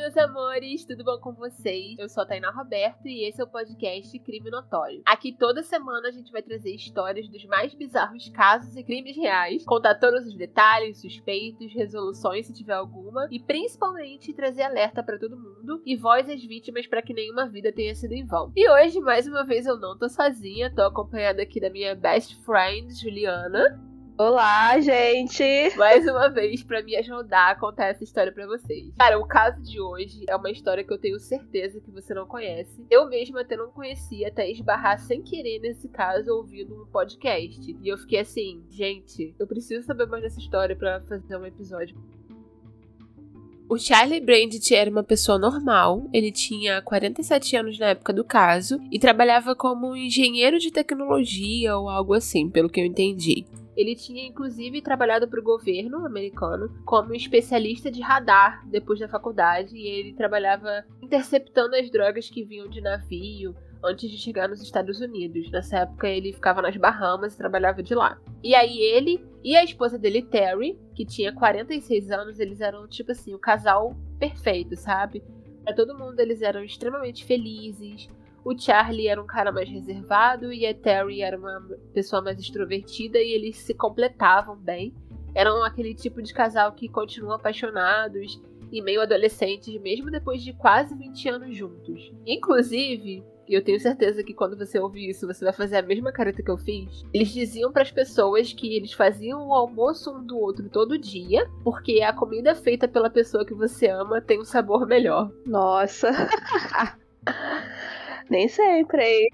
Meus amores, tudo bom com vocês? Eu sou a Tainá Roberto e esse é o podcast Crime Notório. Aqui toda semana a gente vai trazer histórias dos mais bizarros casos e crimes reais, contar todos os detalhes, suspeitos, resoluções se tiver alguma e principalmente trazer alerta para todo mundo e voz às vítimas para que nenhuma vida tenha sido em vão. E hoje, mais uma vez, eu não tô sozinha, tô acompanhada aqui da minha best friend, Juliana. Olá, gente! mais uma vez para me ajudar a contar essa história para vocês. Cara, o caso de hoje é uma história que eu tenho certeza que você não conhece. Eu mesma até não conhecia, até esbarrar sem querer nesse caso ouvindo um podcast. E eu fiquei assim, gente, eu preciso saber mais dessa história para fazer um episódio. O Charlie Brandt era uma pessoa normal, ele tinha 47 anos na época do caso e trabalhava como engenheiro de tecnologia ou algo assim, pelo que eu entendi. Ele tinha inclusive trabalhado para o governo americano como especialista de radar depois da faculdade e ele trabalhava interceptando as drogas que vinham de navio antes de chegar nos Estados Unidos. Nessa época ele ficava nas Bahamas e trabalhava de lá. E aí ele e a esposa dele, Terry, que tinha 46 anos, eles eram tipo assim, o casal perfeito, sabe? Para todo mundo eles eram extremamente felizes. O Charlie era um cara mais reservado e a Terry era uma pessoa mais extrovertida e eles se completavam bem. Eram aquele tipo de casal que continuam apaixonados e meio adolescentes, mesmo depois de quase 20 anos juntos. Inclusive, e eu tenho certeza que quando você ouvir isso, você vai fazer a mesma careta que eu fiz. Eles diziam para as pessoas que eles faziam o almoço um do outro todo dia, porque a comida feita pela pessoa que você ama tem um sabor melhor. Nossa! Nem sempre.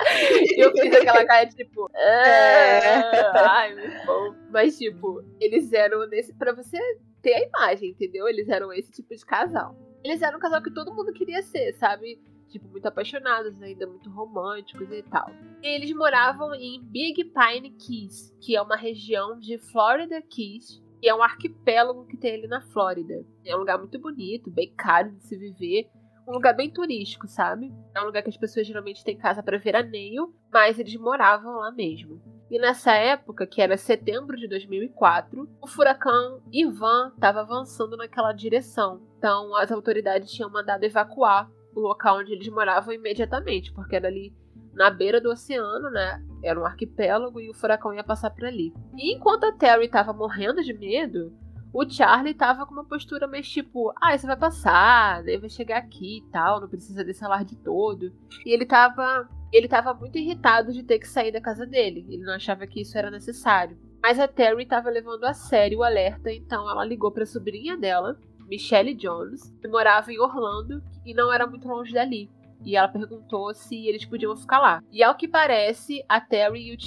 eu fiz aquela cara, tipo, é. ai, meu bom. Mas, tipo, eles eram nesse. pra você ter a imagem, entendeu? Eles eram esse tipo de casal. Eles eram um casal que todo mundo queria ser, sabe? Tipo, muito apaixonados, ainda muito românticos e tal. E eles moravam em Big Pine Keys, que é uma região de Florida Keys, que é um arquipélago que tem ali na Flórida. É um lugar muito bonito, bem caro de se viver um lugar bem turístico, sabe? É um lugar que as pessoas geralmente têm casa para veraneio, mas eles moravam lá mesmo. E nessa época, que era setembro de 2004, o furacão Ivan estava avançando naquela direção. Então, as autoridades tinham mandado evacuar o local onde eles moravam imediatamente, porque era ali na beira do oceano, né? Era um arquipélago e o furacão ia passar por ali. E enquanto a Terry estava morrendo de medo, o Charlie tava com uma postura mais tipo, ah, isso vai passar, daí vai chegar aqui e tal, não precisa desse alarde todo. E ele tava. Ele tava muito irritado de ter que sair da casa dele. Ele não achava que isso era necessário. Mas a Terry tava levando a sério o alerta, então ela ligou para a sobrinha dela, Michelle Jones, que morava em Orlando e não era muito longe dali. E ela perguntou se eles podiam ficar lá. E ao que parece, a Terry e o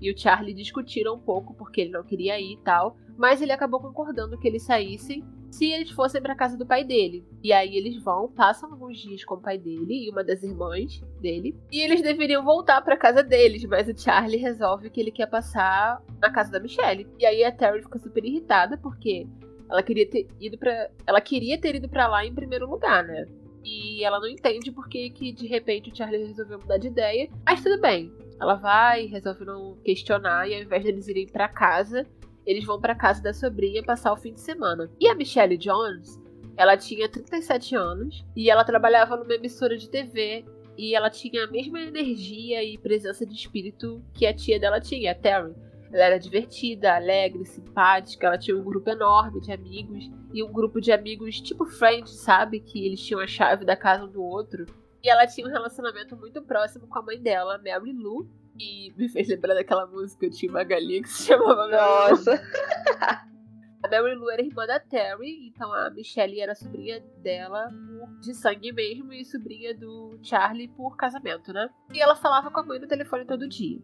e o Charlie discutiram um pouco porque ele não queria ir e tal mas ele acabou concordando que eles saíssem se eles fossem para casa do pai dele. E aí eles vão, passam alguns dias com o pai dele e uma das irmãs dele, e eles deveriam voltar para casa deles, mas o Charlie resolve que ele quer passar na casa da Michelle. E aí a Terry fica super irritada porque ela queria ter ido para, ela queria ter ido para lá em primeiro lugar, né? E ela não entende porque que de repente o Charlie resolveu mudar de ideia. Mas tudo bem. Ela vai, resolve não questionar e ao invés deles irem para casa, eles vão para casa da sobrinha passar o fim de semana. E a Michelle Jones, ela tinha 37 anos e ela trabalhava numa emissora de TV e ela tinha a mesma energia e presença de espírito que a tia dela tinha, a Terry. Ela era divertida, alegre, simpática, ela tinha um grupo enorme de amigos e um grupo de amigos tipo Friends, sabe? Que eles tinham a chave da casa um do outro. E ela tinha um relacionamento muito próximo com a mãe dela, Mary Lou, e me fez lembrar daquela música de uma galinha que se chamava Nossa! A Mary Lou era irmã da Terry, então a Michelle era sobrinha dela de sangue mesmo e sobrinha do Charlie por casamento, né? E ela falava com a mãe no telefone todo dia.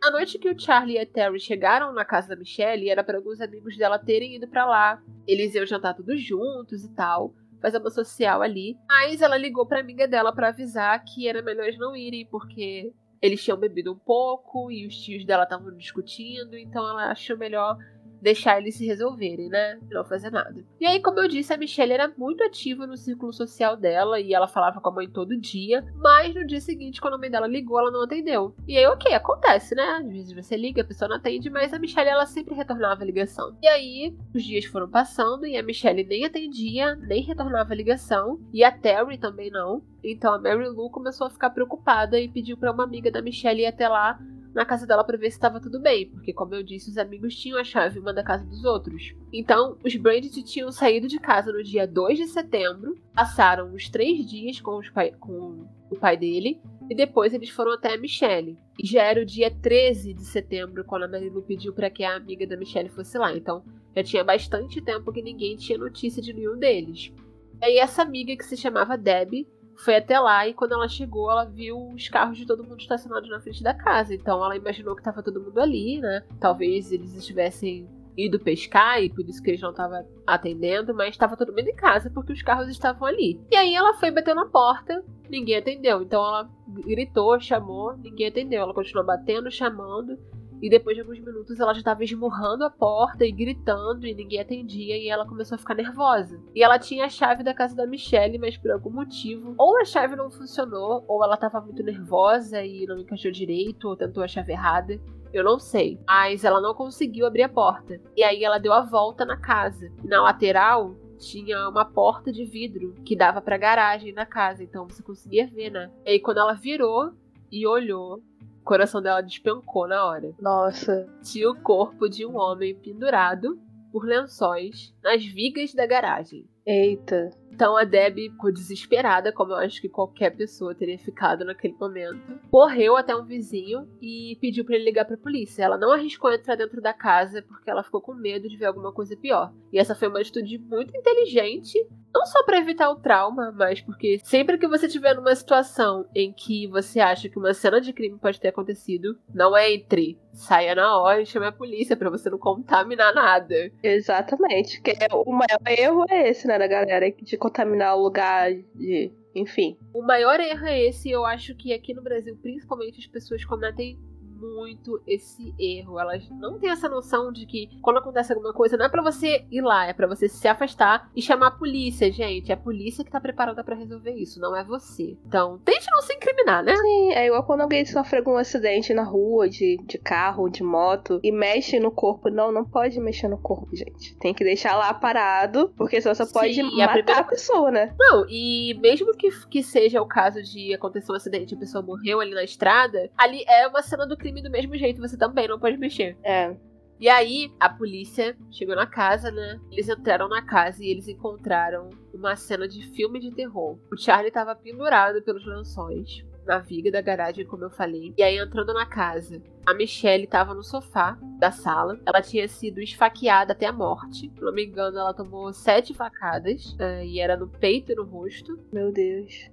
Na noite que o Charlie e a Terry chegaram na casa da Michelle, era para alguns amigos dela terem ido para lá. Eles iam jantar todos juntos e tal, fazer uma social ali. Mas ela ligou pra amiga dela para avisar que era melhor eles não irem, porque eles tinham bebido um pouco e os tios dela estavam discutindo, então ela achou melhor deixar eles se resolverem, né? Não fazer nada. E aí, como eu disse, a Michelle era muito ativa no círculo social dela e ela falava com a mãe todo dia, mas no dia seguinte, quando a mãe dela ligou, ela não atendeu. E aí, ok, acontece, né? Às vezes você liga, a pessoa não atende, mas a Michelle ela sempre retornava a ligação. E aí, os dias foram passando e a Michelle nem atendia, nem retornava a ligação, e a Terry também não. Então a Mary Lou começou a ficar preocupada e pediu para uma amiga da Michelle ir até lá na casa dela para ver se estava tudo bem, porque como eu disse, os amigos tinham a chave uma da casa dos outros. Então, os Brandt tinham saído de casa no dia 2 de setembro, passaram uns três dias com, pai, com o pai dele, e depois eles foram até a Michelle. E já era o dia 13 de setembro quando a Marilu pediu para que a amiga da Michelle fosse lá. Então, já tinha bastante tempo que ninguém tinha notícia de nenhum deles. E aí essa amiga que se chamava Debbie foi até lá e quando ela chegou, ela viu os carros de todo mundo estacionados na frente da casa. Então ela imaginou que estava todo mundo ali, né? Talvez eles estivessem ido pescar e por isso que eles não estavam atendendo, mas estava todo mundo em casa porque os carros estavam ali. E aí ela foi bater na porta, ninguém atendeu. Então ela gritou, chamou, ninguém atendeu. Ela continuou batendo, chamando. E depois de alguns minutos ela já estava esmurrando a porta e gritando e ninguém atendia e ela começou a ficar nervosa. E ela tinha a chave da casa da Michelle, mas por algum motivo, ou a chave não funcionou, ou ela estava muito nervosa e não encaixou direito, ou tentou a chave errada. Eu não sei. Mas ela não conseguiu abrir a porta. E aí ela deu a volta na casa. Na lateral tinha uma porta de vidro que dava para garagem da casa, então você conseguia ver, né? E aí quando ela virou e olhou, coração dela despencou na hora. Nossa. Tinha o corpo de um homem pendurado por lençóis nas vigas da garagem. Eita. Então a Debbie ficou desesperada, como eu acho que qualquer pessoa teria ficado naquele momento. Correu até um vizinho e pediu para ele ligar para a polícia. Ela não arriscou entrar dentro da casa porque ela ficou com medo de ver alguma coisa pior. E essa foi uma atitude muito inteligente, não só para evitar o trauma, mas porque sempre que você estiver numa situação em que você acha que uma cena de crime pode ter acontecido, não entre, saia na hora e chame a polícia para você não contaminar nada. Exatamente, porque o maior erro é esse, né, da galera de contaminar o lugar de. Enfim. O maior erro é esse, eu acho que aqui no Brasil, principalmente, as pessoas cometem muito esse erro. Elas não têm essa noção de que quando acontece alguma coisa, não é para você ir lá, é para você se afastar e chamar a polícia, gente. É a polícia que tá preparada para resolver isso, não é você. Então, tente não se incriminar, né? Sim, é igual quando alguém sofre algum acidente na rua, de, de carro, de moto, e mexe no corpo. Não, não pode mexer no corpo, gente. Tem que deixar lá parado, porque senão você pode Sim, matar a, primeira... a, pessoa, né? Não, e mesmo que, que seja o caso de acontecer um acidente e a pessoa morreu ali na estrada, ali é uma cena do crime do mesmo jeito, você também não pode mexer. É. E aí, a polícia chegou na casa, né? Eles entraram na casa e eles encontraram uma cena de filme de terror. O Charlie estava pendurado pelos lençóis na viga da garagem, como eu falei. E aí, entrando na casa, a Michelle estava no sofá da sala. Ela tinha sido esfaqueada até a morte. Se não me engano, ela tomou sete facadas. Uh, e era no peito e no rosto. Meu Deus.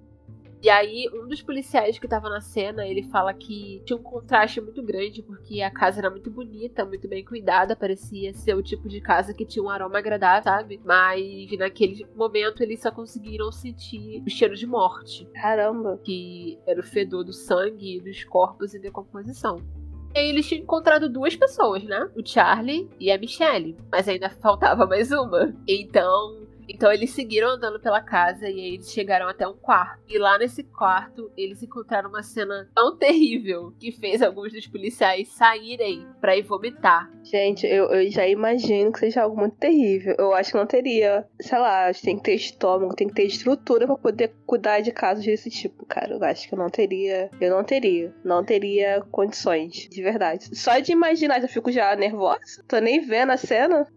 E aí, um dos policiais que tava na cena, ele fala que tinha um contraste muito grande, porque a casa era muito bonita, muito bem cuidada, parecia ser o tipo de casa que tinha um aroma agradável, sabe? Mas naquele momento eles só conseguiram sentir o cheiro de morte. Caramba! Que era o fedor do sangue e dos corpos em decomposição. E aí eles tinham encontrado duas pessoas, né? O Charlie e a Michelle. Mas ainda faltava mais uma. Então, então eles seguiram andando pela casa e aí eles chegaram até um quarto. E lá nesse quarto eles encontraram uma cena tão terrível que fez alguns dos policiais saírem para ir vomitar. Gente, eu, eu, já imagino que seja algo muito terrível. Eu acho que não teria, sei lá, tem que ter estômago, tem que ter estrutura para poder cuidar de casos desse tipo, cara. Eu acho que eu não teria. Eu não teria. Não teria condições, de verdade. Só de imaginar, eu fico já nervosa. Tô nem vendo a cena.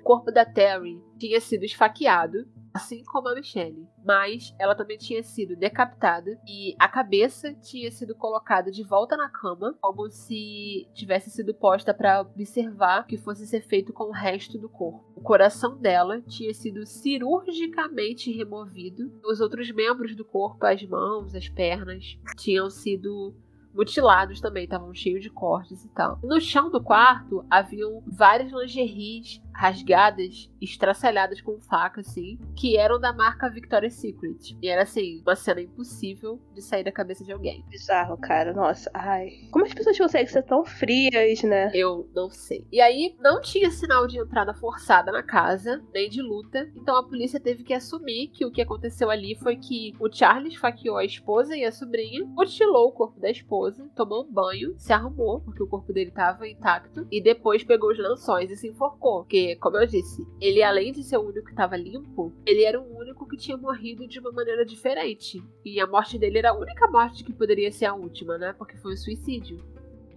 O corpo da Terry tinha sido esfaqueado, assim como a Michelle, mas ela também tinha sido decapitada e a cabeça tinha sido colocada de volta na cama, como se tivesse sido posta para observar o que fosse ser feito com o resto do corpo. O coração dela tinha sido cirurgicamente removido, os outros membros do corpo, as mãos, as pernas, tinham sido mutilados também, estavam cheios de cortes e tal. No chão do quarto haviam várias lingeries rasgadas, estraçalhadas com faca, assim, que eram da marca Victoria's Secret. E era, assim, uma cena impossível de sair da cabeça de alguém. Bizarro, cara. Nossa, ai. Como as pessoas conseguem ser tão frias, né? Eu não sei. E aí, não tinha sinal de entrada forçada na casa, nem de luta. Então a polícia teve que assumir que o que aconteceu ali foi que o Charles esfaqueou a esposa e a sobrinha, mutilou o corpo da esposa, tomou um banho, se arrumou, porque o corpo dele estava intacto, e depois pegou os lençóis e se enforcou. Porque como eu disse, ele além de ser o único que estava limpo, ele era o único que tinha morrido de uma maneira diferente. E a morte dele era a única morte que poderia ser a última, né? Porque foi um suicídio.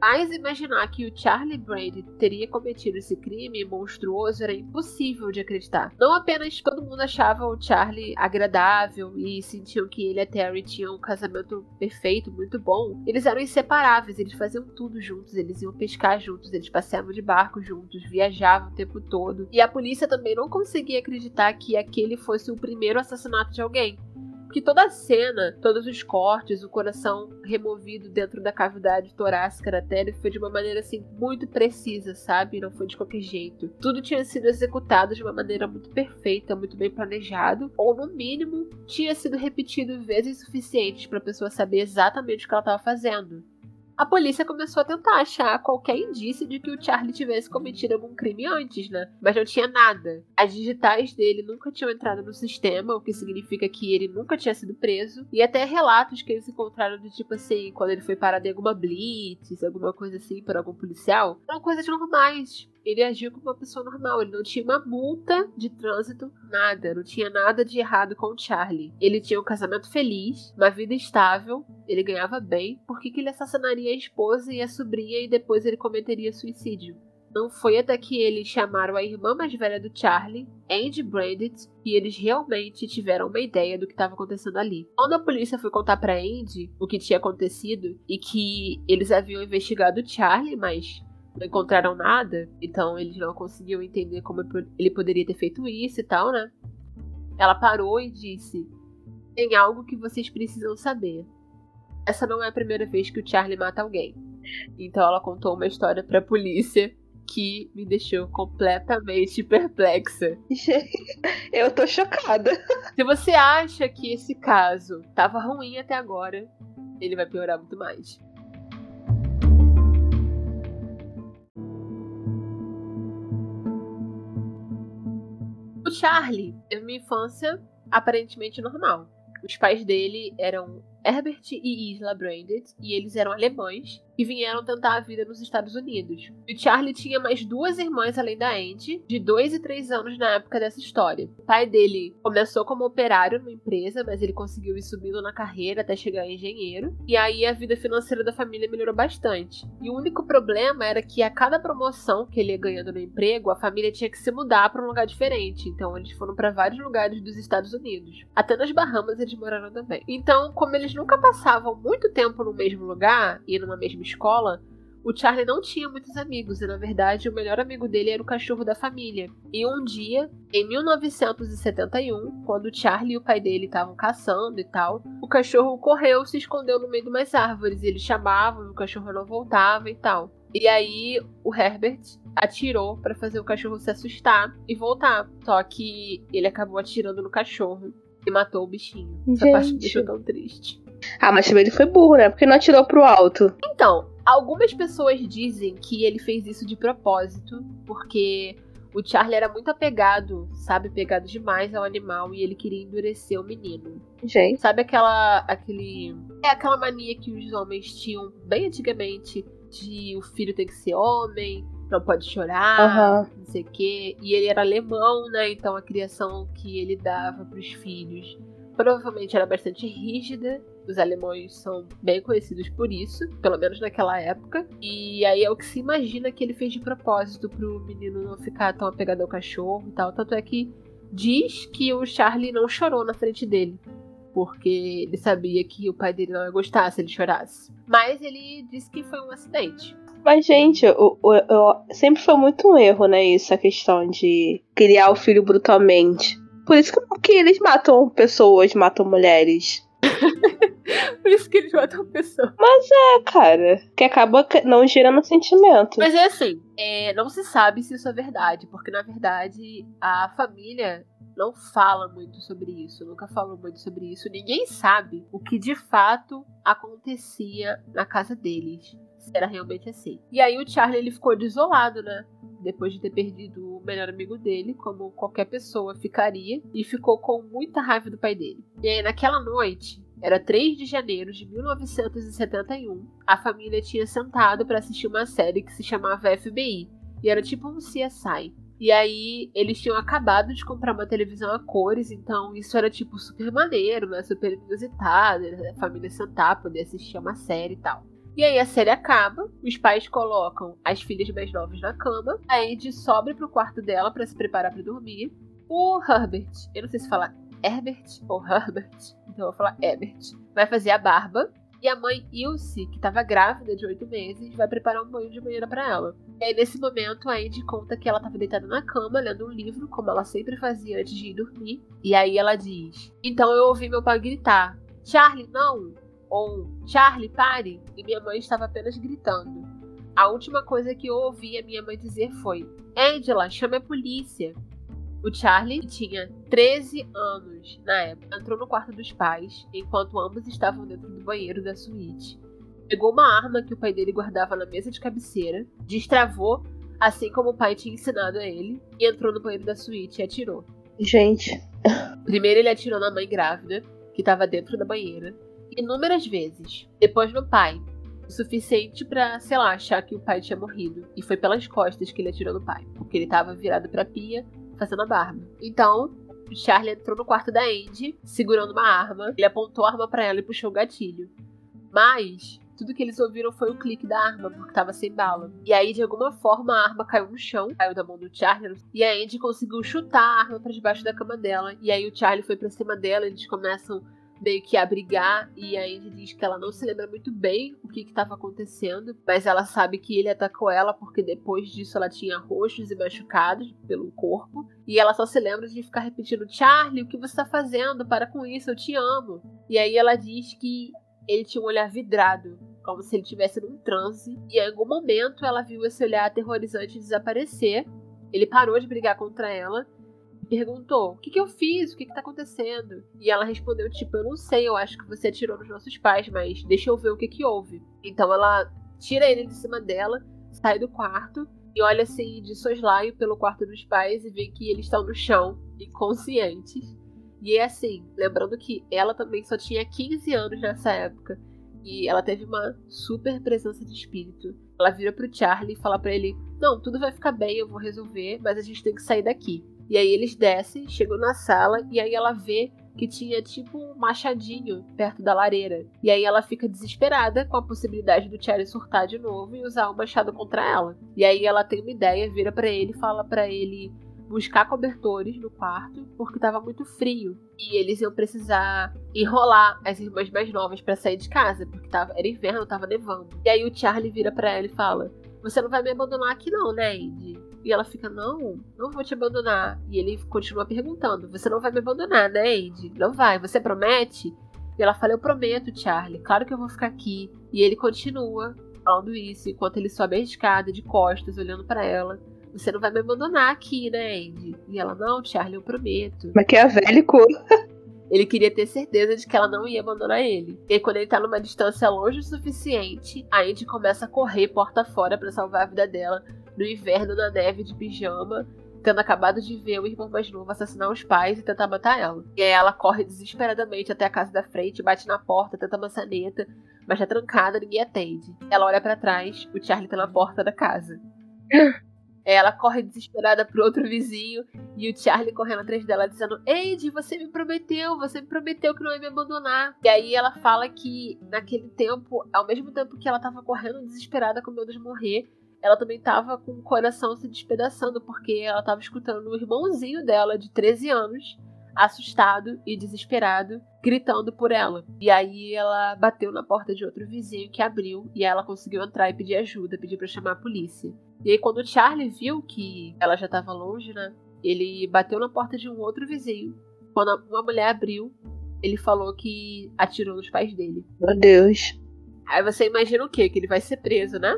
Mas imaginar que o Charlie Brady teria cometido esse crime monstruoso era impossível de acreditar. Não apenas todo mundo achava o Charlie agradável e sentiam que ele e a Terry tinham um casamento perfeito, muito bom, eles eram inseparáveis, eles faziam tudo juntos, eles iam pescar juntos, eles passeavam de barco juntos, viajavam o tempo todo. E a polícia também não conseguia acreditar que aquele fosse o primeiro assassinato de alguém. Porque toda a cena, todos os cortes, o coração removido dentro da cavidade torácica da Terry foi de uma maneira assim muito precisa, sabe? Não foi de qualquer jeito. Tudo tinha sido executado de uma maneira muito perfeita, muito bem planejado, ou no mínimo tinha sido repetido vezes suficientes para a pessoa saber exatamente o que ela estava fazendo a polícia começou a tentar achar qualquer indício de que o Charlie tivesse cometido algum crime antes, né? Mas não tinha nada. As digitais dele nunca tinham entrado no sistema, o que significa que ele nunca tinha sido preso. E até relatos que eles encontraram do tipo assim, quando ele foi parado em alguma blitz, alguma coisa assim, por algum policial, eram coisas normais ele agiu como uma pessoa normal. Ele não tinha uma multa de trânsito, nada. Não tinha nada de errado com o Charlie. Ele tinha um casamento feliz, uma vida estável, ele ganhava bem. Por que, que ele assassinaria a esposa e a sobrinha e depois ele cometeria suicídio? Não foi até que eles chamaram a irmã mais velha do Charlie, Andy Brandit, que eles realmente tiveram uma ideia do que estava acontecendo ali. Quando a polícia foi contar para Andy o que tinha acontecido e que eles haviam investigado o Charlie, mas não encontraram nada, então eles não conseguiam entender como ele poderia ter feito isso e tal, né? Ela parou e disse: Tem algo que vocês precisam saber. Essa não é a primeira vez que o Charlie mata alguém. Então ela contou uma história pra polícia que me deixou completamente perplexa. Eu tô chocada. Se você acha que esse caso tava ruim até agora, ele vai piorar muito mais. Charlie teve uma infância aparentemente normal. Os pais dele eram Herbert e Isla Branded, e eles eram alemães que vieram tentar a vida nos Estados Unidos. E Charlie tinha mais duas irmãs além da Andy, de 2 e 3 anos na época dessa história. O pai dele começou como operário numa empresa, mas ele conseguiu ir subindo na carreira até chegar a engenheiro. E aí a vida financeira da família melhorou bastante. E o único problema era que a cada promoção que ele ia ganhando no emprego, a família tinha que se mudar para um lugar diferente. Então eles foram para vários lugares dos Estados Unidos. Até nas Bahamas eles moraram também. Então, como eles nunca passavam muito tempo no mesmo lugar e numa mesma escola, o Charlie não tinha muitos amigos e, na verdade, o melhor amigo dele era o cachorro da família. E um dia, em 1971, quando o Charlie e o pai dele estavam caçando e tal, o cachorro correu, se escondeu no meio de umas árvores. Eles chamavam, o cachorro não voltava e tal. E aí o Herbert atirou para fazer o cachorro se assustar e voltar. Só que ele acabou atirando no cachorro e matou o bichinho. Essa Gente. parte me deixou tão triste. Ah, mas também ele foi burro, né? Porque não atirou pro alto. Então, algumas pessoas dizem que ele fez isso de propósito, porque o Charlie era muito apegado, sabe, pegado demais ao animal e ele queria endurecer o menino. Gente. Sabe aquela aquele é aquela mania que os homens tinham bem antigamente de o filho tem que ser homem, não pode chorar, Aham. não sei o quê. E ele era alemão, né? Então a criação que ele dava para os filhos provavelmente era bastante rígida. Os alemães são bem conhecidos por isso, pelo menos naquela época. E aí é o que se imagina que ele fez de propósito pro menino não ficar tão apegado ao cachorro e tal. Tanto é que diz que o Charlie não chorou na frente dele. Porque ele sabia que o pai dele não ia gostar se ele chorasse. Mas ele disse que foi um acidente. Mas, gente, o, o- o- sempre foi muito um erro, né? Isso, a questão de criar o filho brutalmente. Por isso que, eles matam pessoas, matam mulheres. Por isso que eles matam pessoa. Mas é, cara. Que acaba não gerando sentimento. Mas é assim, é, não se sabe se isso é verdade, porque na verdade a família não fala muito sobre isso, nunca falou muito sobre isso. Ninguém sabe o que de fato acontecia na casa deles. Se era realmente assim. E aí o Charlie ele ficou desolado, né? Depois de ter perdido o melhor amigo dele, como qualquer pessoa ficaria, e ficou com muita raiva do pai dele. E aí naquela noite, era 3 de janeiro de 1971. A família tinha sentado para assistir uma série que se chamava FBI. E era tipo um CSI. E aí eles tinham acabado de comprar uma televisão a cores, então isso era tipo super maneiro, né? Super inusitado, a família sentar, poder assistir uma série e tal. E aí a série acaba, os pais colocam as filhas mais novas na cama, a Andy sobe pro quarto dela para se preparar para dormir. O Herbert, eu não sei se fala Herbert ou Herbert, então eu vou falar Herbert, vai fazer a barba e a mãe Ilse, que estava grávida de oito meses, vai preparar um banho de banheira para ela. E aí, nesse momento, a Andy conta que ela estava deitada na cama, lendo um livro, como ela sempre fazia antes de ir dormir. E aí ela diz: Então eu ouvi meu pai gritar: Charlie, não! Ou Charlie, pare! E minha mãe estava apenas gritando. A última coisa que eu ouvi a minha mãe dizer foi: Angela, chame a polícia. O Charlie tinha 13 anos na época. Entrou no quarto dos pais, enquanto ambos estavam dentro do banheiro da suíte. Pegou uma arma que o pai dele guardava na mesa de cabeceira, destravou, assim como o pai tinha ensinado a ele, e entrou no banheiro da suíte e atirou. Gente. Primeiro ele atirou na mãe grávida, que estava dentro da banheira, inúmeras vezes. Depois no pai, o suficiente para, sei lá, achar que o pai tinha morrido. E foi pelas costas que ele atirou no pai, porque ele estava virado para a pia, fazendo a barba. Então, Charlie entrou no quarto da Andy, segurando uma arma. Ele apontou a arma para ela e puxou o gatilho. Mas tudo que eles ouviram foi o clique da arma, porque tava sem bala. E aí, de alguma forma, a arma caiu no chão, caiu da mão do Charlie, e a Andy conseguiu chutar a arma para debaixo da cama dela. E aí o Charlie foi para cima dela, eles começam meio que a brigar e a Andy diz que ela não se lembra muito bem o que estava acontecendo, mas ela sabe que ele atacou ela porque depois disso ela tinha roxos e machucados pelo corpo e ela só se lembra de ficar repetindo Charlie, o que você está fazendo? Para com isso, eu te amo. E aí ela diz que ele tinha um olhar vidrado, como se ele estivesse num transe, e em algum momento ela viu esse olhar aterrorizante desaparecer. Ele parou de brigar contra ela perguntou: O que, que eu fiz? O que, que tá acontecendo? E ela respondeu: Tipo, eu não sei, eu acho que você atirou nos nossos pais, mas deixa eu ver o que, que houve. Então ela tira ele de cima dela, sai do quarto e olha assim de soslaio pelo quarto dos pais e vê que eles estão no chão, inconscientes. E é assim, lembrando que ela também só tinha 15 anos nessa época. E ela teve uma super presença de espírito. Ela vira pro Charlie e fala para ele: Não, tudo vai ficar bem, eu vou resolver, mas a gente tem que sair daqui. E aí eles descem, chegam na sala e aí ela vê que tinha tipo um machadinho perto da lareira. E aí ela fica desesperada com a possibilidade do Charlie surtar de novo e usar o machado contra ela. E aí ela tem uma ideia, vira para ele fala para ele buscar cobertores no quarto porque estava muito frio e eles iam precisar enrolar as irmãs mais novas para sair de casa porque tava, era inverno, tava nevando. E aí o Charlie vira para ela e fala: "Você não vai me abandonar aqui não, né, Indy?" E ela fica, não, não vou te abandonar. E ele continua perguntando, você não vai me abandonar, né, Andy? Não vai, você promete? E ela fala, eu prometo, Charlie, claro que eu vou ficar aqui. E ele continua falando isso, enquanto ele sobe a escada de costas, olhando para ela. Você não vai me abandonar aqui, né, Andy? E ela, não, Charlie, eu prometo. Mas que é velho, Ele queria ter certeza de que ela não ia abandonar ele. E aí, quando ele tá numa distância longe o suficiente, a Andy começa a correr porta fora para salvar a vida dela no inverno na neve de pijama, tendo acabado de ver o irmão mais novo assassinar os pais e tentar matar ela. E aí ela corre desesperadamente até a casa da frente, bate na porta, tenta a maçaneta, mas tá trancada, ninguém atende. Ela olha para trás, o Charlie tá na porta da casa. Ela corre desesperada pro outro vizinho e o Charlie correndo atrás dela dizendo: Andy, você me prometeu, você me prometeu que não ia me abandonar. E aí ela fala que naquele tempo, ao mesmo tempo que ela tava correndo desesperada com medo de morrer, ela também tava com o coração se despedaçando, porque ela tava escutando o irmãozinho dela, de 13 anos, assustado e desesperado, gritando por ela. E aí ela bateu na porta de outro vizinho que abriu e ela conseguiu entrar e pedir ajuda, pedir para chamar a polícia. E aí quando o Charlie viu que ela já estava longe, né? Ele bateu na porta de um outro vizinho. Quando uma mulher abriu, ele falou que atirou nos pais dele. Meu Deus. Aí você imagina o quê? Que ele vai ser preso, né?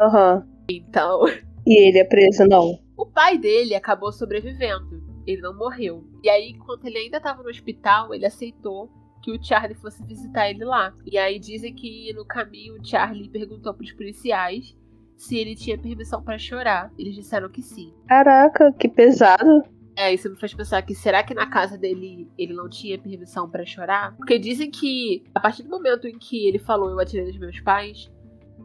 Aham. Uhum. Então. E ele é preso, não? O pai dele acabou sobrevivendo. Ele não morreu. E aí, enquanto ele ainda estava no hospital, ele aceitou que o Charlie fosse visitar ele lá. E aí dizem que no caminho o Charlie perguntou para os policiais se ele tinha permissão para chorar. Eles disseram que sim. Caraca, que pesado. É, isso me faz pensar que será que na casa dele ele não tinha permissão para chorar? Porque dizem que a partir do momento em que ele falou eu atirei nos meus pais,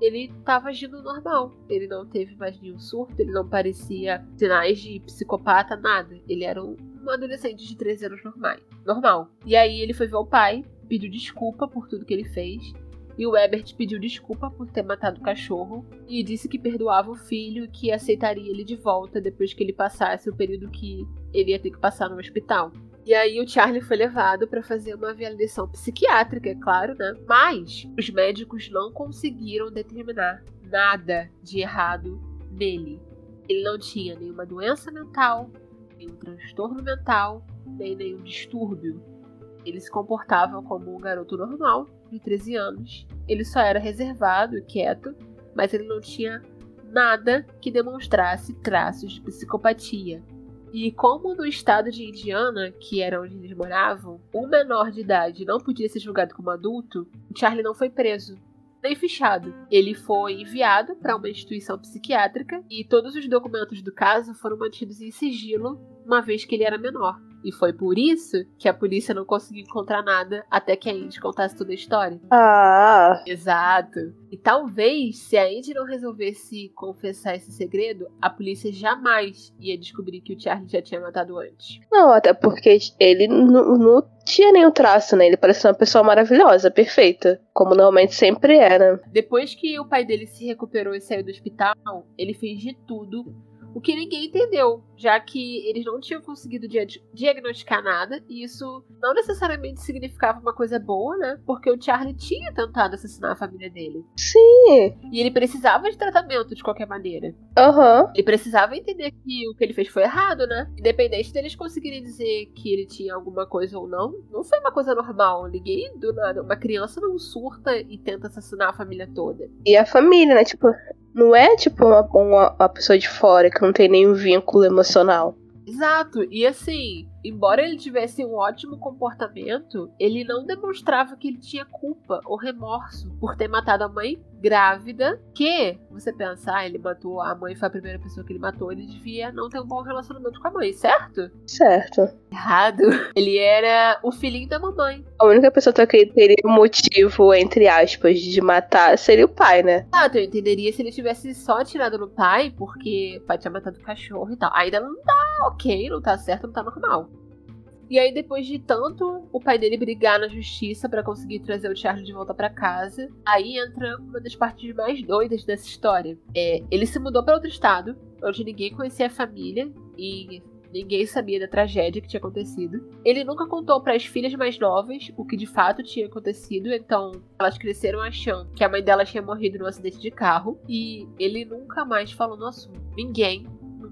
ele tava agindo normal. Ele não teve mais nenhum surto, ele não parecia sinais de psicopata, nada. Ele era um, adolescente de 13 anos normais, normal. E aí ele foi ver o pai, pediu desculpa por tudo que ele fez. E o Ebert pediu desculpa por ter matado o cachorro e disse que perdoava o filho e que aceitaria ele de volta depois que ele passasse o período que ele ia ter que passar no hospital. E aí o Charlie foi levado para fazer uma avaliação psiquiátrica, é claro, né? Mas os médicos não conseguiram determinar nada de errado nele. Ele não tinha nenhuma doença mental, nenhum transtorno mental, nem nenhum distúrbio. Ele se comportava como um garoto normal, de 13 anos. Ele só era reservado e quieto, mas ele não tinha nada que demonstrasse traços de psicopatia. E como no estado de Indiana, que era onde eles moravam, um menor de idade não podia ser julgado como adulto, Charlie não foi preso, nem fichado. Ele foi enviado para uma instituição psiquiátrica e todos os documentos do caso foram mantidos em sigilo, uma vez que ele era menor. E foi por isso que a polícia não conseguiu encontrar nada até que a Indy contasse toda a história. Ah! Exato. E talvez, se a Indy não resolvesse confessar esse segredo, a polícia jamais ia descobrir que o Charlie já tinha matado antes. Não, até porque ele não tinha nenhum traço, né? Ele parecia uma pessoa maravilhosa, perfeita. Como normalmente sempre era. Depois que o pai dele se recuperou e saiu do hospital, ele fez de tudo o que ninguém entendeu, já que eles não tinham conseguido diagnosticar nada, e isso não necessariamente significava uma coisa boa, né? Porque o Charlie tinha tentado assassinar a família dele. Sim! E ele precisava de tratamento de qualquer maneira. Aham. Uhum. Ele precisava entender que o que ele fez foi errado, né? Independente deles conseguirem dizer que ele tinha alguma coisa ou não, não foi uma coisa normal. Ninguém do nada. Uma criança não surta e tenta assassinar a família toda. E a família, né? Tipo, não é tipo uma, uma, uma pessoa de fora que não tem nenhum vínculo emocional. Exato. E assim, embora ele tivesse um ótimo comportamento, ele não demonstrava que ele tinha culpa ou remorso por ter matado a mãe grávida. Que você pensar, ah, ele matou a mãe, foi a primeira pessoa que ele matou, ele devia não ter um bom relacionamento com a mãe, certo? Certo. Errado. Ele era o filhinho da mamãe. A única pessoa que teria um motivo, entre aspas, de matar seria o pai, né? Ah, eu entenderia se ele tivesse só atirado no pai, porque o pai tinha matado o cachorro e tal. Ainda não tá ok, não tá certo, não tá normal. E aí, depois de tanto o pai dele brigar na justiça para conseguir trazer o Charlie de volta para casa, aí entra uma das partes mais doidas dessa história. É, ele se mudou para outro estado, onde ninguém conhecia a família e ninguém sabia da tragédia que tinha acontecido. Ele nunca contou para as filhas mais novas o que de fato tinha acontecido, então elas cresceram achando que a mãe delas tinha morrido num acidente de carro e ele nunca mais falou no assunto. Ninguém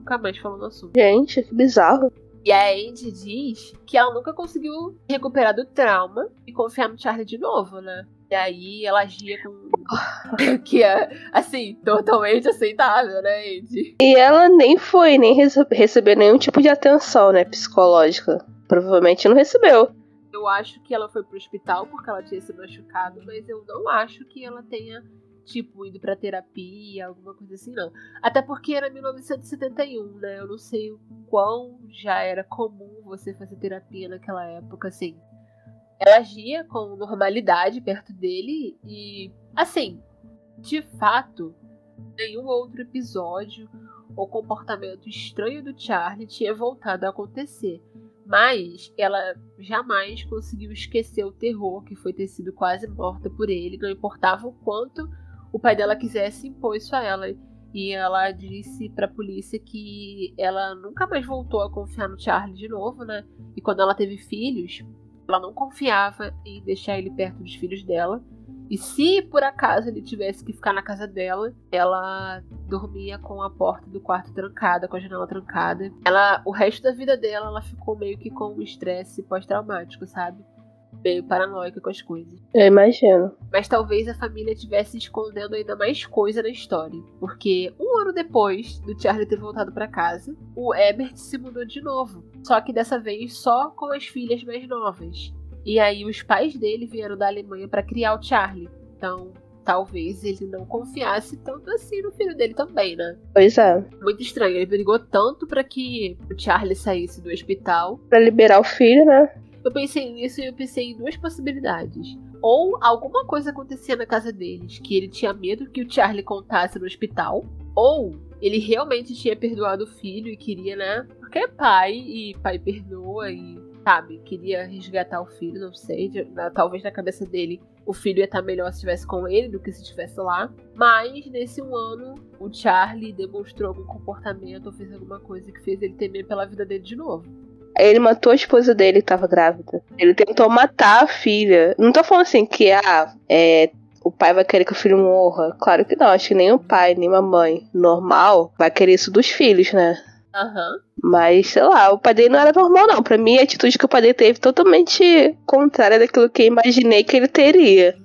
nunca mais falou no assunto. Gente, que bizarro. E a Andy diz que ela nunca conseguiu recuperar do trauma e confiar no Charlie de novo, né? E aí ela agia com. que é, assim, totalmente aceitável, né, Andy? E ela nem foi, nem recebeu nenhum tipo de atenção, né, psicológica. Provavelmente não recebeu. Eu acho que ela foi pro hospital porque ela tinha se machucado, mas eu não acho que ela tenha tipo, indo pra terapia, alguma coisa assim, não. Até porque era 1971, né? Eu não sei o quão já era comum você fazer terapia naquela época, assim. Ela agia com normalidade perto dele e, assim, de fato, nenhum outro episódio ou comportamento estranho do Charlie tinha voltado a acontecer. Mas ela jamais conseguiu esquecer o terror que foi ter sido quase morta por ele, não importava o quanto o pai dela quisesse impor isso a ela. E ela disse pra polícia que ela nunca mais voltou a confiar no Charlie de novo, né? E quando ela teve filhos, ela não confiava em deixar ele perto dos filhos dela. E se por acaso ele tivesse que ficar na casa dela, ela dormia com a porta do quarto trancada, com a janela trancada. Ela, o resto da vida dela, ela ficou meio que com um estresse pós-traumático, sabe? Meio paranoica com as coisas. Eu imagino. Mas talvez a família estivesse escondendo ainda mais coisa na história. Porque um ano depois do Charlie ter voltado para casa, o Ebert se mudou de novo. Só que dessa vez só com as filhas mais novas. E aí os pais dele vieram da Alemanha para criar o Charlie. Então, talvez ele não confiasse tanto assim no filho dele também, né? Pois é. Muito estranho. Ele brigou tanto para que o Charlie saísse do hospital. Pra liberar o filho, né? Eu pensei nisso e eu pensei em duas possibilidades. Ou alguma coisa acontecia na casa deles, que ele tinha medo que o Charlie contasse no hospital. Ou ele realmente tinha perdoado o filho e queria, né? Porque é pai e pai perdoa e, sabe, queria resgatar o filho, não sei. Talvez na cabeça dele o filho ia estar melhor se estivesse com ele do que se estivesse lá. Mas nesse um ano, o Charlie demonstrou algum comportamento ou fez alguma coisa que fez ele temer pela vida dele de novo. Ele matou a esposa dele que tava grávida. Ele tentou matar a filha. Não tô falando assim que ah, é, o pai vai querer que o filho morra. Claro que não. Acho que nem o pai, nem a mãe normal vai querer isso dos filhos, né? Aham. Mas, sei lá, o pai dele não era normal, não. Pra mim, a atitude que o pai dele teve totalmente contrária daquilo que eu imaginei que ele teria.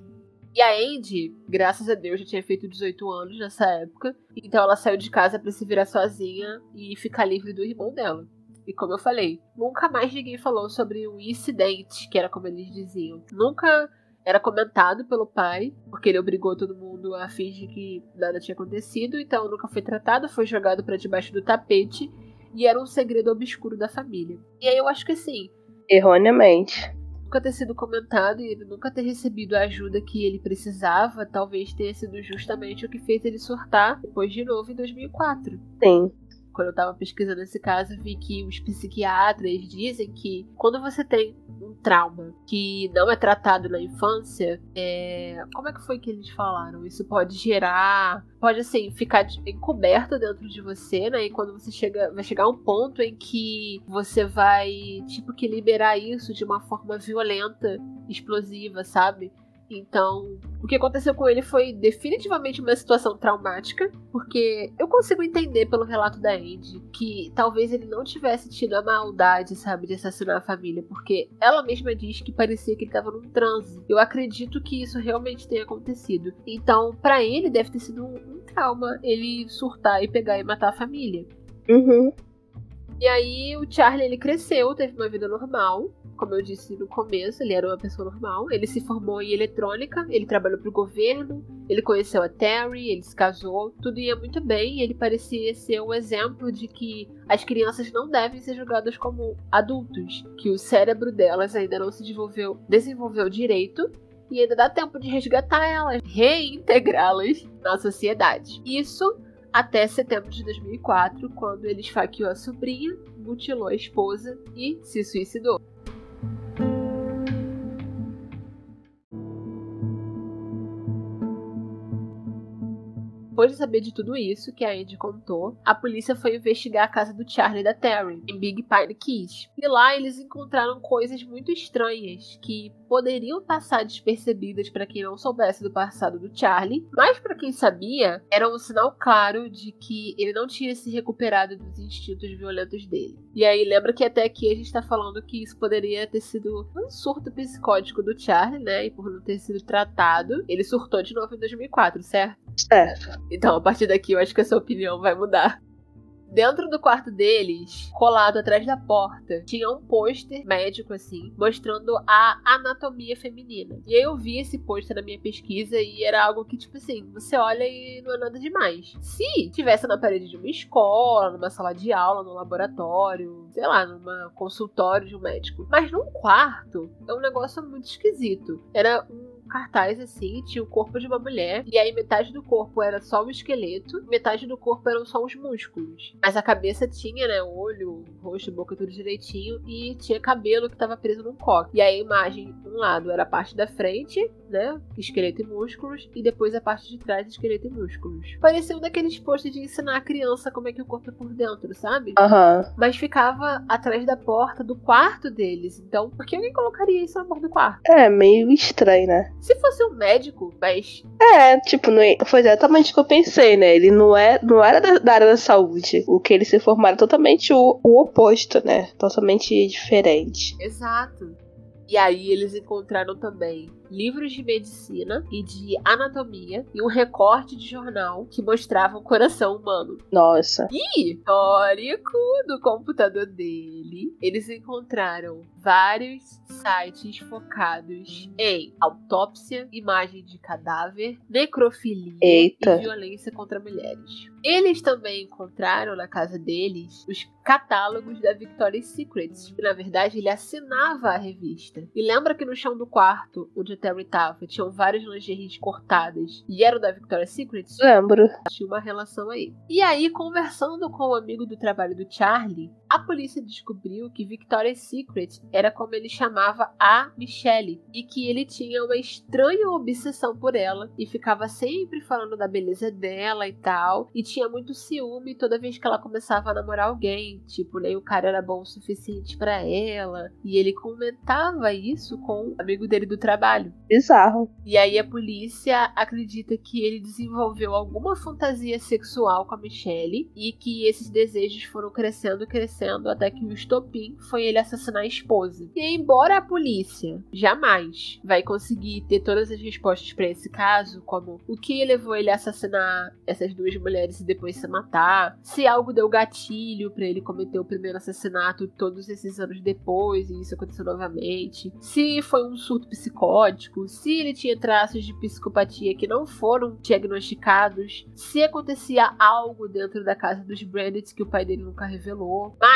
E a Andy, graças a Deus, já tinha feito 18 anos nessa época. Então ela saiu de casa para se virar sozinha e ficar livre do irmão dela. E como eu falei, nunca mais ninguém falou sobre o incidente, que era como eles diziam. Nunca era comentado pelo pai, porque ele obrigou todo mundo a fingir que nada tinha acontecido, então nunca foi tratado, foi jogado para debaixo do tapete e era um segredo obscuro da família. E aí eu acho que assim. Erroneamente. Nunca ter sido comentado e ele nunca ter recebido a ajuda que ele precisava, talvez tenha sido justamente o que fez ele surtar depois de novo em 2004. Sim quando eu tava pesquisando esse caso, vi que os psiquiatras dizem que quando você tem um trauma que não é tratado na infância, é... como é que foi que eles falaram? Isso pode gerar, pode assim, ficar encoberto dentro de você, né? E quando você chega, vai chegar um ponto em que você vai, tipo, que liberar isso de uma forma violenta, explosiva, sabe? Então, o que aconteceu com ele foi definitivamente uma situação traumática, porque eu consigo entender pelo relato da Andy que talvez ele não tivesse tido a maldade, sabe, de assassinar a família, porque ela mesma diz que parecia que ele estava num transe. Eu acredito que isso realmente tenha acontecido. Então, para ele deve ter sido um, um trauma ele surtar e pegar e matar a família. Uhum. E aí o Charlie ele cresceu, teve uma vida normal, como eu disse no começo, ele era uma pessoa normal. Ele se formou em eletrônica, ele trabalhou para o governo, ele conheceu a Terry, ele se casou, tudo ia muito bem. ele parecia ser um exemplo de que as crianças não devem ser julgadas como adultos, que o cérebro delas ainda não se desenvolveu, desenvolveu direito e ainda dá tempo de resgatar elas, reintegrá-las na sociedade. Isso até setembro de 2004, quando ele esfaqueou a sobrinha, mutilou a esposa e se suicidou. thank you Depois de saber de tudo isso que a Andy contou, a polícia foi investigar a casa do Charlie e da Terry, em Big Pine Keys. E lá eles encontraram coisas muito estranhas que poderiam passar despercebidas para quem não soubesse do passado do Charlie, mas para quem sabia, era um sinal claro de que ele não tinha se recuperado dos instintos violentos dele. E aí lembra que até aqui a gente tá falando que isso poderia ter sido um surto psicótico do Charlie, né? E por não ter sido tratado, ele surtou de novo em 2004, certo? Certo. Então, a partir daqui, eu acho que a sua opinião vai mudar. Dentro do quarto deles, colado atrás da porta, tinha um pôster médico, assim, mostrando a anatomia feminina. E aí eu vi esse pôster na minha pesquisa e era algo que, tipo assim, você olha e não é nada demais. Se tivesse na parede de uma escola, numa sala de aula, num laboratório, sei lá, numa consultório de um médico. Mas num quarto, é um negócio muito esquisito. Era um cartaz assim, tinha o corpo de uma mulher, e aí metade do corpo era só o esqueleto, metade do corpo eram só os músculos. Mas a cabeça tinha, né, olho, rosto, boca, tudo direitinho, e tinha cabelo que tava preso num coque. E aí a imagem, um lado era a parte da frente, né, esqueleto e músculos, e depois a parte de trás, esqueleto e músculos. Parecia um daqueles postos de ensinar a criança como é que o corpo é por dentro, sabe? Aham. Uhum. Mas ficava atrás da porta do quarto deles. Então, por que alguém colocaria isso na porta do quarto? É, meio estranho, né? Se fosse um médico, mas. É, tipo, não é... foi exatamente o que eu pensei, né? Ele não, é, não era da, da área da saúde. O que ele se formaram é totalmente o, o oposto, né? Totalmente diferente. Exato. E aí eles encontraram também livros de medicina e de anatomia e um recorte de jornal que mostrava o coração humano. Nossa. E histórico do computador dele, eles encontraram vários sites focados em autópsia, imagem de cadáver, necrofilia Eita. e violência contra mulheres. Eles também encontraram na casa deles os catálogos da Victoria's Secret. Que, na verdade, ele assinava a revista. E lembra que no chão do quarto, onde Terry tava, tinham várias lingeries cortadas e eram da Victoria's Secret? Lembro. Tinha uma relação aí. E aí, conversando com o amigo do trabalho do Charlie, a polícia descobriu que Victoria's Secret era como ele chamava a Michelle e que ele tinha uma estranha obsessão por ela e ficava sempre falando da beleza dela e tal, e tinha muito ciúme toda vez que ela começava a namorar alguém, tipo, nem o cara era bom o suficiente para ela, e ele comentava isso com o amigo dele do trabalho. Bizarro. E aí a polícia acredita que ele desenvolveu alguma fantasia sexual com a Michelle e que esses desejos foram crescendo, crescendo até que o estopim foi ele assassinar a esposa. E embora a polícia jamais vai conseguir ter todas as respostas para esse caso, como o que levou ele a assassinar essas duas mulheres e depois se matar, se algo deu gatilho para ele cometer o primeiro assassinato todos esses anos depois e isso aconteceu novamente, se foi um surto psicótico, se ele tinha traços de psicopatia que não foram diagnosticados, se acontecia algo dentro da casa dos Brandits que o pai dele nunca revelou. Mas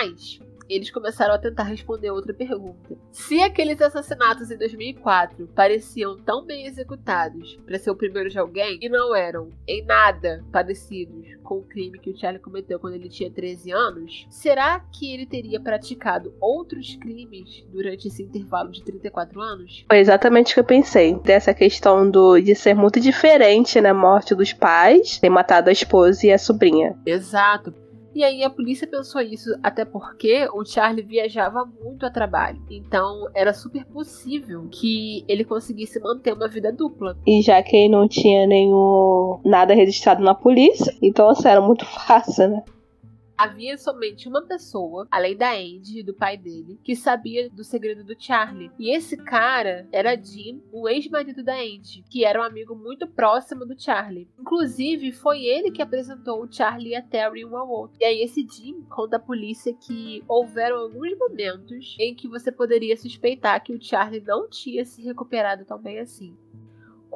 eles começaram a tentar responder outra pergunta. Se aqueles assassinatos em 2004 pareciam tão bem executados para ser o primeiro de alguém e não eram em nada parecidos com o crime que o Charlie cometeu quando ele tinha 13 anos, será que ele teria praticado outros crimes durante esse intervalo de 34 anos? Foi exatamente o que eu pensei. Dessa questão do, de ser muito diferente na morte dos pais, ter matado a esposa e a sobrinha. Exato. E aí a polícia pensou isso, até porque o Charlie viajava muito a trabalho. Então era super possível que ele conseguisse manter uma vida dupla. E já que ele não tinha nenhum nada registrado na polícia, então assim, era muito fácil, né? Havia somente uma pessoa, além da Andy e do pai dele, que sabia do segredo do Charlie. E esse cara era Jim, o ex-marido da Andy, que era um amigo muito próximo do Charlie. Inclusive, foi ele que apresentou o Charlie e a Terry um ao outro. E aí esse Jim conta à polícia que houveram alguns momentos em que você poderia suspeitar que o Charlie não tinha se recuperado tão bem assim.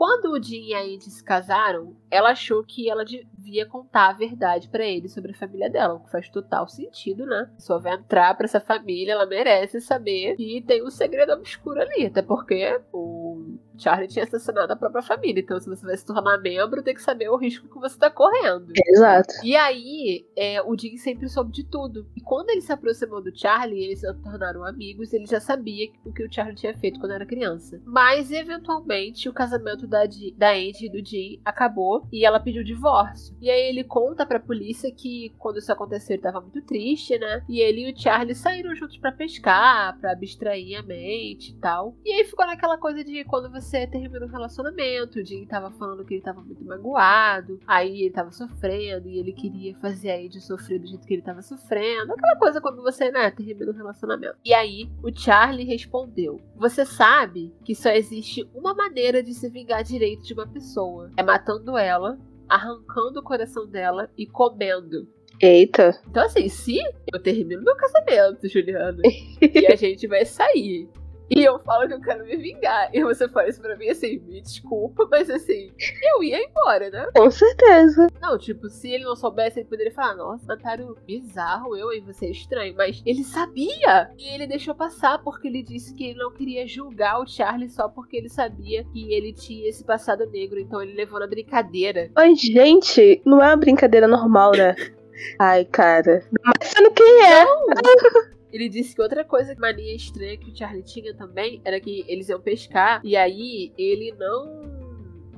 Quando o Jim e a Andy se casaram, ela achou que ela devia contar a verdade para ele sobre a família dela, o que faz total sentido, né? Se vai entrar para essa família, ela merece saber que tem um segredo obscuro ali, até porque o Charlie tinha assassinado a própria família. Então, se você vai se tornar membro, tem que saber o risco que você tá correndo. Exato. E aí, é, o Jim sempre soube de tudo. E quando ele se aproximou do Charlie, eles se tornaram amigos, ele já sabia o que o Charlie tinha feito quando era criança. Mas, eventualmente, o casamento da, Di, da Andy e do Jim acabou e ela pediu divórcio. E aí ele conta pra polícia que quando isso aconteceu ele tava muito triste, né? E ele e o Charlie saíram juntos para pescar, para abstrair a mente e tal. E aí ficou naquela coisa de quando você termina um relacionamento, o Jim tava falando que ele tava muito magoado, aí ele tava sofrendo e ele queria fazer a Andy sofrer do jeito que ele tava sofrendo. Aquela coisa quando você, né, termina um relacionamento. E aí o Charlie respondeu: Você sabe que só existe uma maneira de se vingar direito de uma pessoa: é matando ela, arrancando o coração dela e comendo. Eita. Então, assim, se eu termino meu casamento, Juliana, e a gente vai sair. E eu falo que eu quero me vingar. E você fala isso pra mim assim, me desculpa, mas assim, eu ia embora, né? Com certeza. Não, tipo, se ele não soubesse, ele poderia falar, nossa, mataram bizarro, eu e você é estranho. Mas ele sabia! E ele deixou passar porque ele disse que ele não queria julgar o Charlie só porque ele sabia que ele tinha esse passado negro. Então ele levou na brincadeira. Mas, gente, não é uma brincadeira normal, né? Ai, cara. Mas sendo quem é? Ele disse que outra coisa, mania estranha que o Charlie tinha também, era que eles iam pescar e aí ele não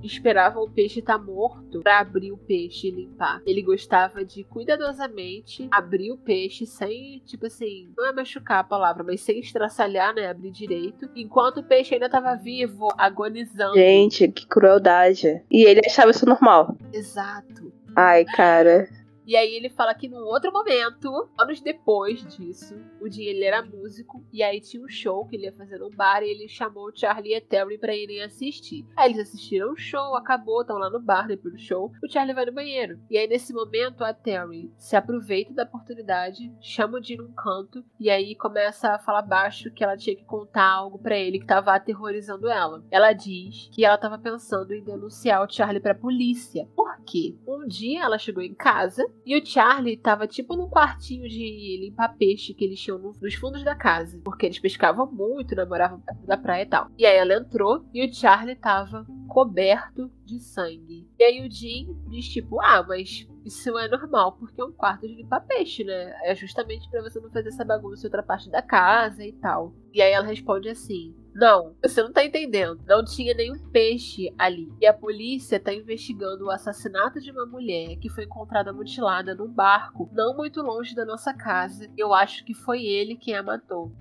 esperava o peixe estar tá morto para abrir o peixe e limpar. Ele gostava de cuidadosamente abrir o peixe sem, tipo assim, não é machucar a palavra, mas sem estraçalhar, né? Abrir direito, enquanto o peixe ainda estava vivo, agonizando. Gente, que crueldade. E ele achava isso normal. Exato. Ai, cara. E aí ele fala que num outro momento, anos depois disso, o Jim ele era músico e aí tinha um show que ele ia fazer no bar e ele chamou o Charlie e a Terry pra irem assistir. Aí eles assistiram o show, acabou, estão lá no bar depois do show. O Charlie vai no banheiro. E aí nesse momento a Terry se aproveita da oportunidade, chama o Jim num canto e aí começa a falar baixo que ela tinha que contar algo para ele que tava aterrorizando ela. Ela diz que ela tava pensando em denunciar o Charlie pra polícia. Por quê? Um dia ela chegou em casa e o Charlie tava tipo num quartinho de limpar peixe que eles tinham nos fundos da casa. Porque eles pescavam muito, namoravam perto da praia e tal. E aí ela entrou e o Charlie tava coberto de sangue. E aí o Jim diz tipo, ah, mas isso é normal, porque é um quarto de limpar peixe, né? É justamente para você não fazer essa bagunça em outra parte da casa e tal. E aí ela responde assim: Não, você não tá entendendo. Não tinha nenhum peixe ali. E a polícia tá investigando o assassinato de uma mulher que foi encontrada mutilada num barco, não muito longe da nossa casa. Eu acho que foi ele quem a matou.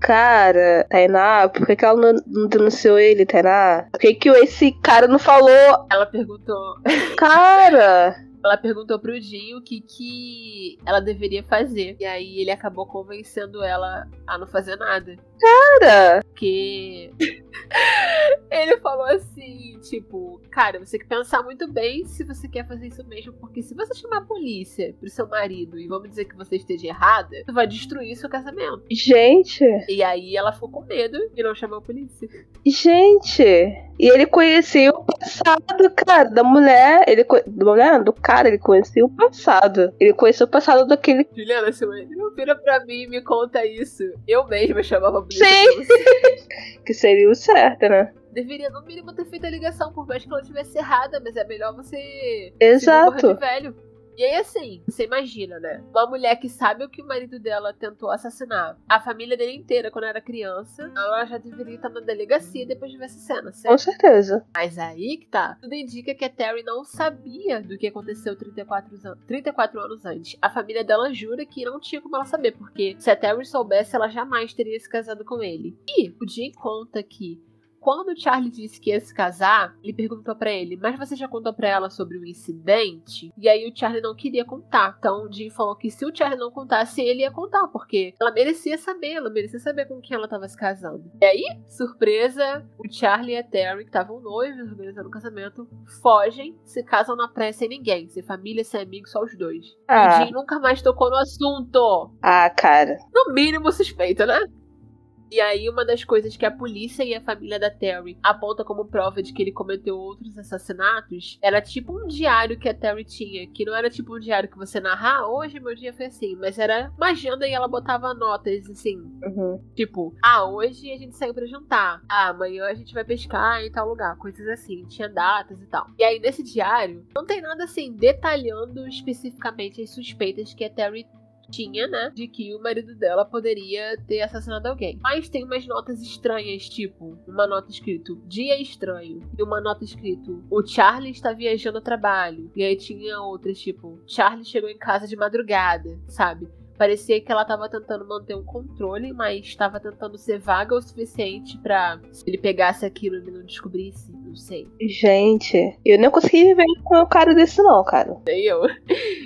Cara, Tainá, por que, que ela não, denunciou ele, Tainá? Por que, que esse cara não falou? Ela perguntou. Cara! ela perguntou pro Dinho o que, que ela deveria fazer. E aí ele acabou convencendo ela a não fazer nada. Cara! Porque ele falou assim, tipo, cara, você tem que pensar muito bem se você quer fazer isso mesmo, porque se você chamar a polícia pro seu marido e vamos dizer que você esteja errada, você vai destruir seu casamento. Gente! E aí ela ficou com medo e não chamou a polícia. Gente! E ele conhecia o passado, cara, da mulher. Ele da mulher, do cara, ele conhecia o passado. Ele conhecia o passado daquele. Juliana, se não vira pra mim e me conta isso. Eu mesma chamava Sim! que seria o certo, né? Deveria, no mínimo, ter feito a ligação, por mais que ela estivesse errada, mas é melhor você. Exato. Se velho. E aí, assim, você imagina, né? Uma mulher que sabe o que o marido dela tentou assassinar. A família dele inteira, quando era criança, ela já deveria estar na delegacia depois de ver essa cena, certo? Com certeza. Mas aí que tá. Tudo indica que a Terry não sabia do que aconteceu 34 anos, 34 anos antes. A família dela jura que não tinha como ela saber, porque se a Terry soubesse, ela jamais teria se casado com ele. E o Jim conta que quando o Charlie disse que ia se casar, ele perguntou para ele: Mas você já contou para ela sobre o incidente? E aí o Charlie não queria contar. Então o Jim falou que se o Charlie não contasse, ele ia contar, porque ela merecia saber, ela merecia saber com quem ela tava se casando. E aí, surpresa, o Charlie e a Terry, que estavam noivos, organizando o casamento, fogem, se casam na praia sem ninguém, sem família, sem amigos, só os dois. Ah. O Jim nunca mais tocou no assunto. Ah, cara. No mínimo suspeito, né? E aí, uma das coisas que a polícia e a família da Terry aponta como prova de que ele cometeu outros assassinatos era tipo um diário que a Terry tinha, que não era tipo um diário que você narrar, ah, hoje meu dia foi assim, mas era uma agenda e ela botava notas assim, uhum. tipo, ah, hoje a gente saiu para jantar, ah, amanhã a gente vai pescar em tal lugar, coisas assim, tinha datas e tal. E aí, nesse diário, não tem nada assim detalhando especificamente as suspeitas que a Terry tinha, né, de que o marido dela poderia ter assassinado alguém. Mas tem umas notas estranhas, tipo, uma nota escrito dia estranho e uma nota escrito o Charlie está viajando a trabalho. E aí tinha outras, tipo, Charlie chegou em casa de madrugada, sabe? Parecia que ela estava tentando manter um controle, mas estava tentando ser vaga o suficiente para se ele pegasse aquilo e não descobrisse, não sei. Gente, eu não consegui viver com um cara desse não, cara. Nem eu.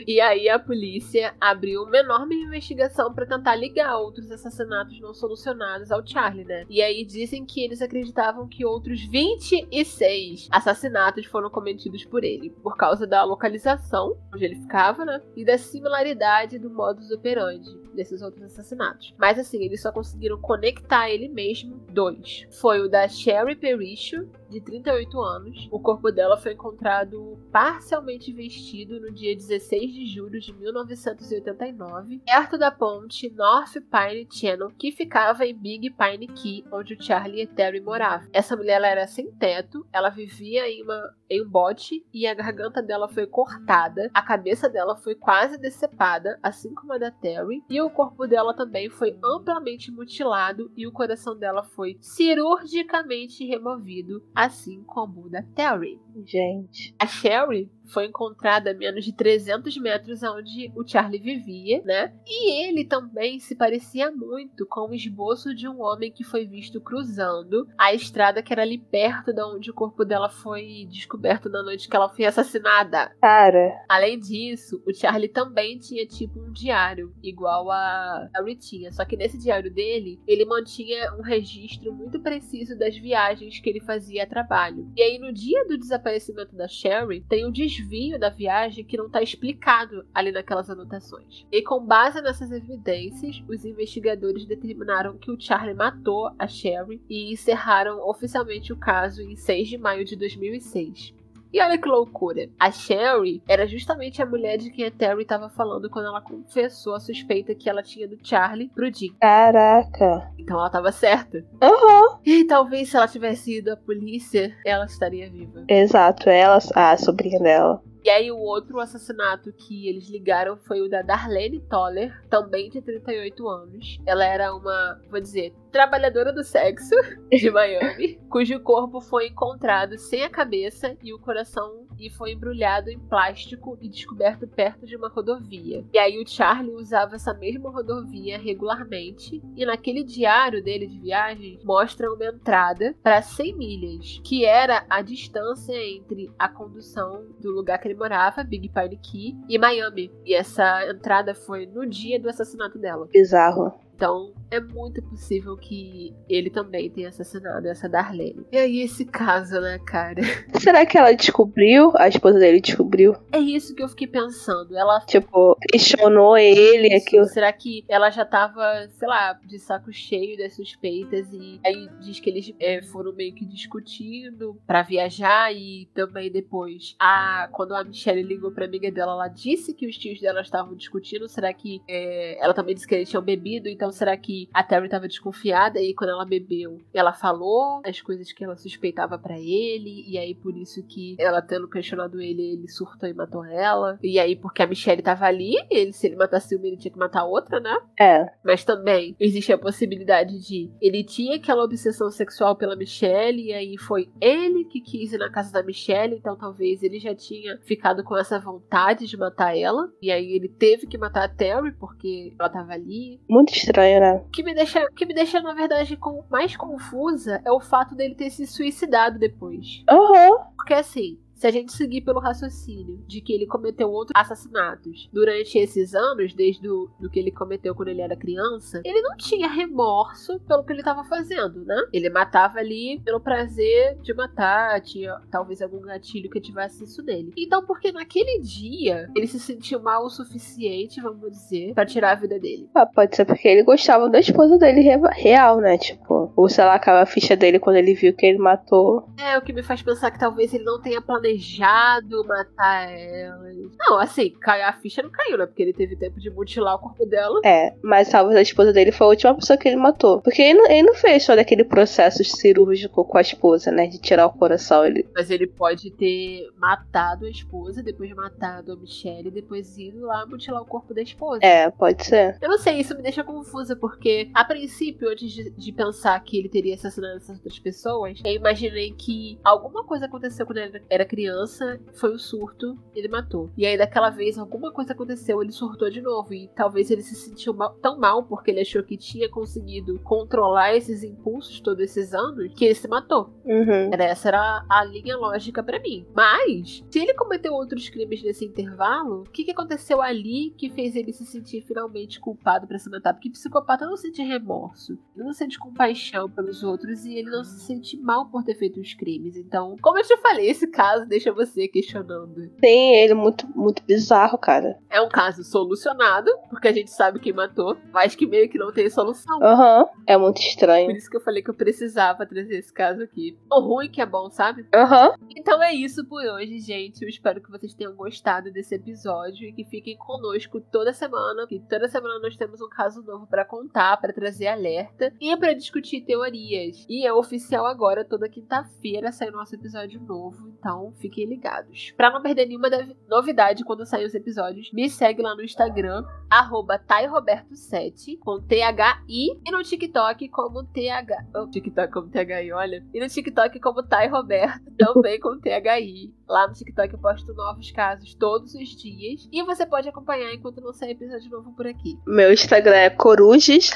E aí a polícia abriu uma enorme investigação para tentar ligar outros assassinatos não solucionados ao Charlie, né? E aí dizem que eles acreditavam que outros 26 assassinatos foram cometidos por ele, por causa da localização onde ele ficava, né? E da similaridade do modus operandi desses outros assassinatos. Mas assim, eles só conseguiram conectar ele mesmo dois. Foi o da Sherry Pericho, de 38 anos. O corpo dela foi encontrado parcialmente vestido no dia 16 de julho de 1989, perto da ponte North Pine Channel, que ficava em Big Pine Key, onde o Charlie e Terry moravam. Essa mulher era sem teto, ela vivia em, uma, em um bote e a garganta dela foi cortada, a cabeça dela foi quase decepada, assim como a da Terry, e o corpo dela também foi amplamente mutilado e o coração dela foi cirurgicamente removido assim como o da Terry. Gente. A Sherry foi encontrada a menos de 300 metros onde o Charlie vivia, né? E ele também se parecia muito com o esboço de um homem que foi visto cruzando a estrada que era ali perto da onde o corpo dela foi descoberto na noite que ela foi assassinada. Cara. Além disso, o Charlie também tinha tipo um diário, igual a, a Ritinha. Só que nesse diário dele, ele mantinha um registro muito preciso das viagens que ele fazia a trabalho. E aí, no dia do desaparecimento da Sherry, tem o desvio da viagem que não está explicado ali naquelas anotações. E com base nessas evidências, os investigadores determinaram que o Charlie matou a Sherry e encerraram oficialmente o caso em 6 de maio de 2006. E olha que loucura. A Sherry era justamente a mulher de quem a Terry estava falando quando ela confessou a suspeita que ela tinha do Charlie pro Jim. Caraca. Então ela estava certa. Aham. Uhum. E talvez se ela tivesse ido à polícia, ela estaria viva. Exato, ela, a sobrinha dela. E aí o outro assassinato que eles ligaram foi o da Darlene Toller, também de 38 anos. Ela era uma, vou dizer, trabalhadora do sexo de Miami, cujo corpo foi encontrado sem a cabeça e o coração e foi embrulhado em plástico e descoberto perto de uma rodovia. E aí o Charlie usava essa mesma rodovia regularmente e naquele diário dele de viagem mostra uma entrada para 100 milhas, que era a distância entre a condução do lugar que ele morava, Big Pine Key, e Miami. E essa entrada foi no dia do assassinato dela. Bizarro. Então, é muito possível que ele também tenha assassinado essa Darlene. E aí, esse caso, né, cara? Será que ela descobriu? A esposa dele descobriu? É isso que eu fiquei pensando. Ela. Tipo, questionou ele. Aquilo. Será que ela já tava, sei lá, de saco cheio das suspeitas? E aí diz que eles é, foram meio que discutindo para viajar. E também depois, a, quando a Michelle ligou pra amiga dela, ela disse que os tios dela estavam discutindo. Será que é, ela também disse que eles tinham bebido? Então então será que a Terry estava desconfiada e quando ela bebeu, ela falou as coisas que ela suspeitava para ele e aí por isso que ela tendo questionado ele, ele surtou e matou ela. E aí porque a Michelle tava ali, ele se ele matasse uma, ele tinha que matar outra, né? É. Mas também existe a possibilidade de ele tinha aquela obsessão sexual pela Michelle e aí foi ele que quis ir na casa da Michelle, então talvez ele já tinha ficado com essa vontade de matar ela e aí ele teve que matar a Terry porque ela tava ali. Muito estranho estranho, né? O que me deixa, que me deixa na verdade, mais confusa é o fato dele ter se suicidado depois. Aham. Uhum. Porque assim, se a gente seguir pelo raciocínio de que ele cometeu outros assassinatos durante esses anos, desde o, do que ele cometeu quando ele era criança, ele não tinha remorso pelo que ele estava fazendo, né? Ele matava ali pelo prazer de matar, tinha talvez algum gatilho que tivesse isso nele. Então, porque naquele dia ele se sentiu mal o suficiente, vamos dizer, para tirar a vida dele? Ah, pode ser porque ele gostava da esposa dele real, né? Tipo, ou sei lá, aquela ficha dele quando ele viu que ele matou. É, o que me faz pensar que talvez ele não tenha planejado planejado matar ela. Não, assim, a ficha não caiu, né? Porque ele teve tempo de mutilar o corpo dela. É, mas talvez a esposa dele foi a última pessoa que ele matou. Porque ele não, ele não fez só daquele processo cirúrgico com a esposa, né? De tirar o coração. Ele... Mas ele pode ter matado a esposa, depois matado a Michelle, depois ido lá mutilar o corpo da esposa. É, pode ser. Eu não sei, isso me deixa confusa, porque a princípio, antes de, de pensar que ele teria assassinado essas outras pessoas, eu imaginei que alguma coisa aconteceu quando ele era criança criança, foi o surto, ele matou. E aí daquela vez alguma coisa aconteceu, ele surtou de novo e talvez ele se sentiu mal, tão mal porque ele achou que tinha conseguido controlar esses impulsos todos esses anos que ele se matou. Uhum. Essa era a linha lógica para mim. Mas se ele cometeu outros crimes nesse intervalo, o que, que aconteceu ali que fez ele se sentir finalmente culpado para se matar? Porque psicopata não sente remorso, ele não sente compaixão pelos outros e ele não se sente mal por ter feito os crimes. Então, como eu te falei, esse caso deixa você questionando. Sim, ele é muito, muito bizarro, cara. É um caso solucionado, porque a gente sabe quem matou, mas que meio que não tem solução. Aham, uhum. é muito estranho. Por isso que eu falei que eu precisava trazer esse caso aqui. O ruim que é bom, sabe? Aham. Uhum. Então é isso por hoje, gente. Eu espero que vocês tenham gostado desse episódio e que fiquem conosco toda semana, que toda semana nós temos um caso novo para contar, para trazer alerta e para discutir teorias. E é oficial agora, toda quinta-feira sai nosso episódio novo, então fiquem ligados. Pra não perder nenhuma novidade quando sair os episódios, me segue lá no Instagram, arroba tairoberto7, com T-H-I, e no TikTok como TH... Oh, TikTok como THI, olha. E no TikTok como Tai Roberto, também com THI. Lá no TikTok eu posto novos casos todos os dias. E você pode acompanhar enquanto não sair episódio novo por aqui. Meu Instagram é coruges,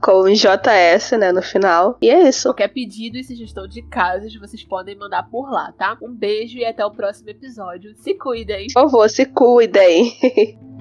com JS, né, no final. E é isso. Qualquer pedido e sugestão de casos, vocês podem mandar por lá, tá? Um beijo e até o próximo episódio. Se cuidem. Por favor, se cuidem.